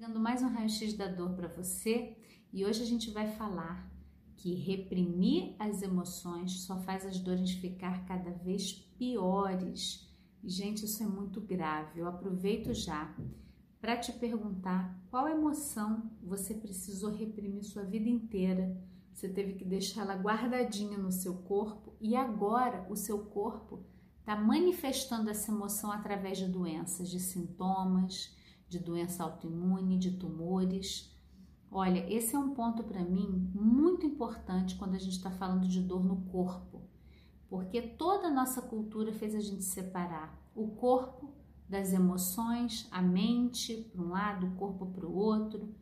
Dando mais um raio-x da dor para você e hoje a gente vai falar que reprimir as emoções só faz as dores ficar cada vez piores. Gente, isso é muito grave. Eu aproveito já para te perguntar qual emoção você precisou reprimir sua vida inteira. Você teve que deixar ela guardadinha no seu corpo e agora o seu corpo está manifestando essa emoção através de doenças, de sintomas, de doença autoimune, de tumores. Olha, esse é um ponto para mim muito importante quando a gente está falando de dor no corpo, porque toda a nossa cultura fez a gente separar o corpo das emoções, a mente para um lado, o corpo para o outro.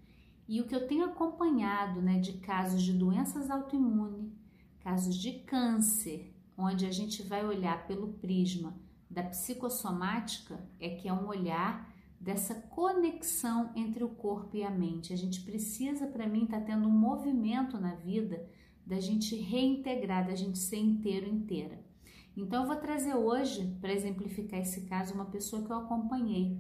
E o que eu tenho acompanhado né, de casos de doenças autoimunes, casos de câncer, onde a gente vai olhar pelo prisma da psicossomática, é que é um olhar dessa conexão entre o corpo e a mente. A gente precisa, para mim, estar tá tendo um movimento na vida da gente reintegrar, da gente ser inteiro, inteira. Então, eu vou trazer hoje, para exemplificar esse caso, uma pessoa que eu acompanhei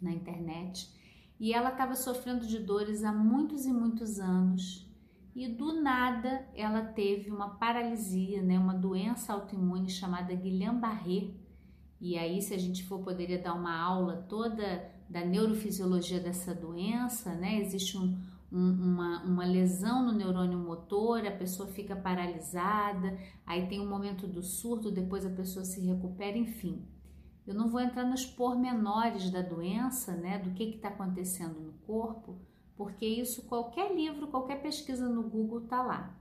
na internet e ela estava sofrendo de dores há muitos e muitos anos e do nada ela teve uma paralisia, né, uma doença autoimune chamada Guillain-Barré e aí, se a gente for, poderia dar uma aula toda da neurofisiologia dessa doença, né? Existe um, um, uma, uma lesão no neurônio motor, a pessoa fica paralisada, aí tem um momento do surto, depois a pessoa se recupera, enfim. Eu não vou entrar nos pormenores da doença, né? Do que está acontecendo no corpo, porque isso qualquer livro, qualquer pesquisa no Google tá lá.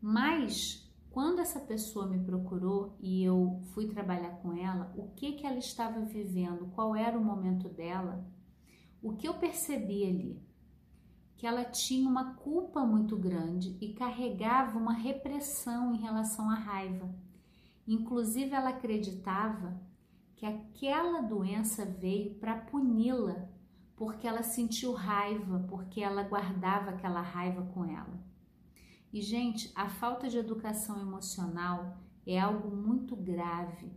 Mas quando essa pessoa me procurou e eu fui trabalhar com ela, o que que ela estava vivendo, qual era o momento dela, o que eu percebi ali? Que ela tinha uma culpa muito grande e carregava uma repressão em relação à raiva. Inclusive, ela acreditava que aquela doença veio para puni-la, porque ela sentiu raiva, porque ela guardava aquela raiva com ela. E, gente, a falta de educação emocional é algo muito grave,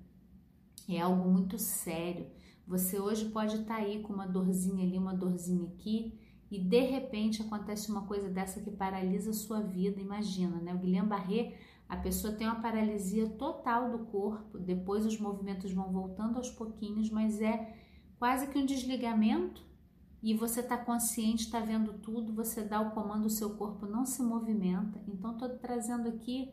é algo muito sério. Você hoje pode estar tá aí com uma dorzinha ali, uma dorzinha aqui, e de repente acontece uma coisa dessa que paralisa a sua vida. Imagina, né? O Guilherme Barré, a pessoa tem uma paralisia total do corpo, depois os movimentos vão voltando aos pouquinhos, mas é quase que um desligamento e você está consciente, está vendo tudo, você dá o comando, o seu corpo não se movimenta. Então, estou trazendo aqui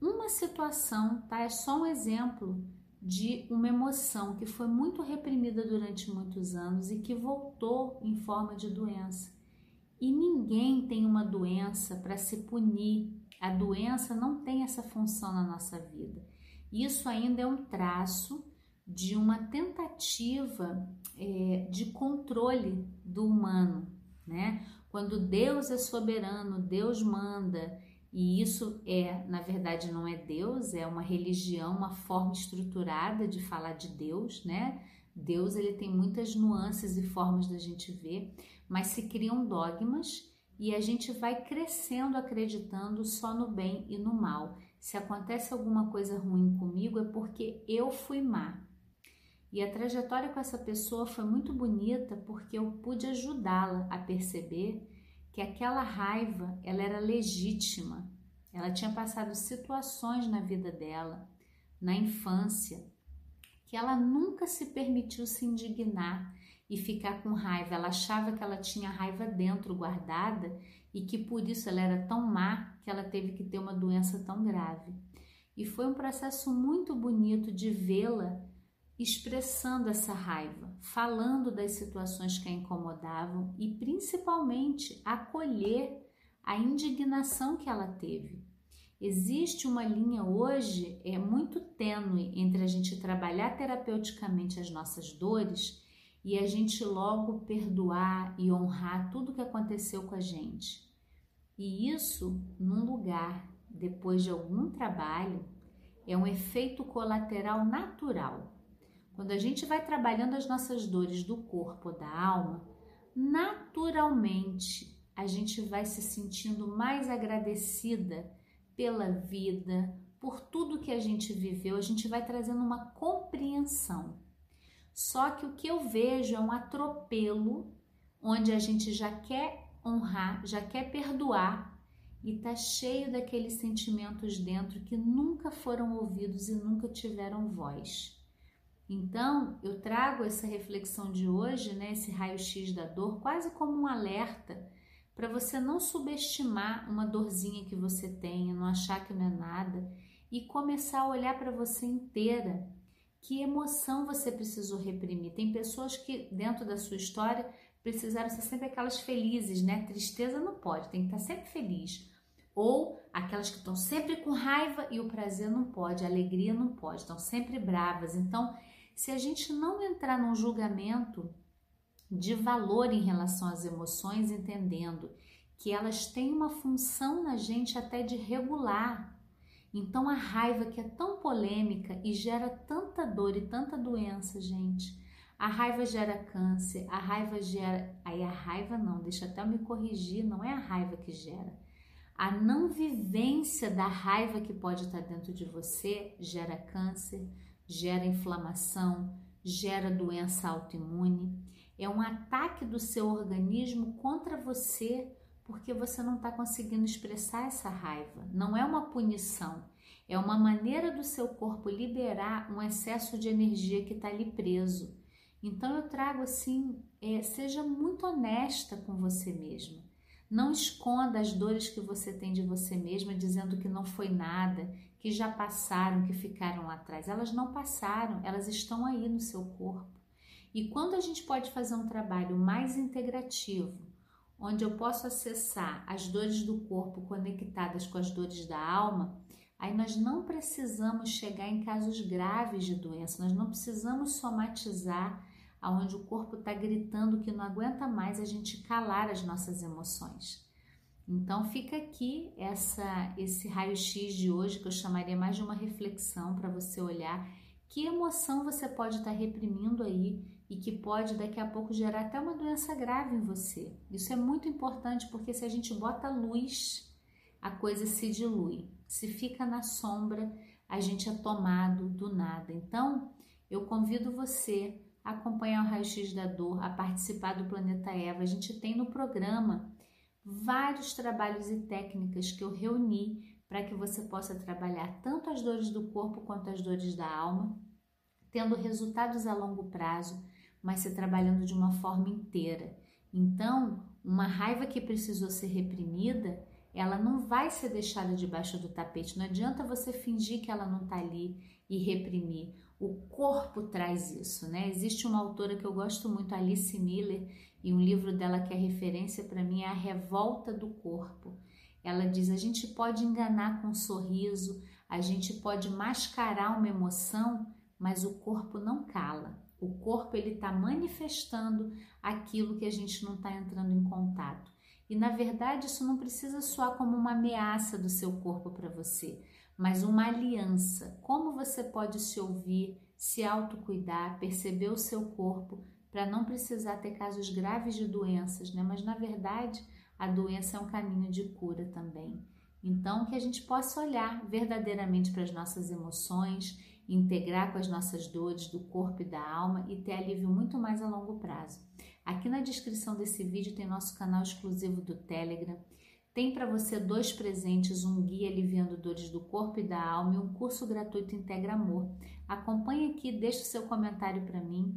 uma situação, tá? É só um exemplo de uma emoção que foi muito reprimida durante muitos anos e que voltou em forma de doença. E ninguém tem uma doença para se punir. A doença não tem essa função na nossa vida. Isso ainda é um traço de uma tentativa é, de controle do humano, né? Quando Deus é soberano, Deus manda, e isso é, na verdade, não é Deus, é uma religião, uma forma estruturada de falar de Deus, né? Deus ele tem muitas nuances e formas da gente ver, mas se criam dogmas e a gente vai crescendo acreditando só no bem e no mal. Se acontece alguma coisa ruim comigo é porque eu fui má. E a trajetória com essa pessoa foi muito bonita porque eu pude ajudá-la a perceber que aquela raiva ela era legítima. Ela tinha passado situações na vida dela, na infância, que ela nunca se permitiu se indignar e ficar com raiva. Ela achava que ela tinha raiva dentro guardada e que por isso ela era tão má que ela teve que ter uma doença tão grave. E foi um processo muito bonito de vê-la expressando essa raiva, falando das situações que a incomodavam e principalmente acolher a indignação que ela teve. Existe uma linha hoje é muito tênue entre a gente trabalhar terapeuticamente as nossas dores e a gente logo perdoar e honrar tudo que aconteceu com a gente. E isso num lugar, depois de algum trabalho, é um efeito colateral natural quando a gente vai trabalhando as nossas dores do corpo, da alma, naturalmente a gente vai se sentindo mais agradecida pela vida, por tudo que a gente viveu, a gente vai trazendo uma compreensão. Só que o que eu vejo é um atropelo onde a gente já quer honrar, já quer perdoar e tá cheio daqueles sentimentos dentro que nunca foram ouvidos e nunca tiveram voz. Então, eu trago essa reflexão de hoje, né, esse raio-x da dor, quase como um alerta para você não subestimar uma dorzinha que você tenha, não achar que não é nada e começar a olhar para você inteira. Que emoção você precisou reprimir? Tem pessoas que, dentro da sua história, precisaram ser sempre aquelas felizes, né? Tristeza não pode, tem que estar sempre feliz. Ou aquelas que estão sempre com raiva e o prazer não pode, a alegria não pode, estão sempre bravas. Então, se a gente não entrar num julgamento de valor em relação às emoções, entendendo que elas têm uma função na gente até de regular. Então, a raiva que é tão polêmica e gera tanta dor e tanta doença, gente a raiva gera câncer, a raiva gera. Aí a raiva não, deixa até eu me corrigir, não é a raiva que gera. A não vivência da raiva que pode estar dentro de você gera câncer, gera inflamação, gera doença autoimune. É um ataque do seu organismo contra você porque você não está conseguindo expressar essa raiva. Não é uma punição, é uma maneira do seu corpo liberar um excesso de energia que está ali preso. Então eu trago assim, é, seja muito honesta com você mesma. Não esconda as dores que você tem de você mesma, dizendo que não foi nada, que já passaram, que ficaram lá atrás. Elas não passaram, elas estão aí no seu corpo. E quando a gente pode fazer um trabalho mais integrativo, onde eu posso acessar as dores do corpo conectadas com as dores da alma, Aí nós não precisamos chegar em casos graves de doença, nós não precisamos somatizar aonde o corpo está gritando que não aguenta mais a gente calar as nossas emoções. Então fica aqui essa esse raio-x de hoje que eu chamaria mais de uma reflexão para você olhar que emoção você pode estar tá reprimindo aí e que pode daqui a pouco gerar até uma doença grave em você. Isso é muito importante porque se a gente bota luz, a coisa se dilui se fica na sombra, a gente é tomado do nada. Então, eu convido você a acompanhar o Raio-X da Dor, a participar do Planeta Eva. A gente tem no programa vários trabalhos e técnicas que eu reuni para que você possa trabalhar tanto as dores do corpo quanto as dores da alma, tendo resultados a longo prazo, mas se trabalhando de uma forma inteira. Então, uma raiva que precisou ser reprimida, ela não vai ser deixada debaixo do tapete. Não adianta você fingir que ela não está ali e reprimir. O corpo traz isso, né? Existe uma autora que eu gosto muito, Alice Miller, e um livro dela que é referência para mim é A Revolta do Corpo. Ela diz: a gente pode enganar com um sorriso, a gente pode mascarar uma emoção, mas o corpo não cala. O corpo ele está manifestando aquilo que a gente não está entrando em contato. E na verdade, isso não precisa soar como uma ameaça do seu corpo para você, mas uma aliança. Como você pode se ouvir, se autocuidar, perceber o seu corpo para não precisar ter casos graves de doenças, né? Mas na verdade, a doença é um caminho de cura também. Então, que a gente possa olhar verdadeiramente para as nossas emoções, integrar com as nossas dores do corpo e da alma e ter alívio muito mais a longo prazo. Aqui na descrição desse vídeo tem nosso canal exclusivo do Telegram. Tem para você dois presentes, um guia aliviando dores do corpo e da alma e um curso gratuito Integra Amor. Acompanhe aqui, deixe o seu comentário para mim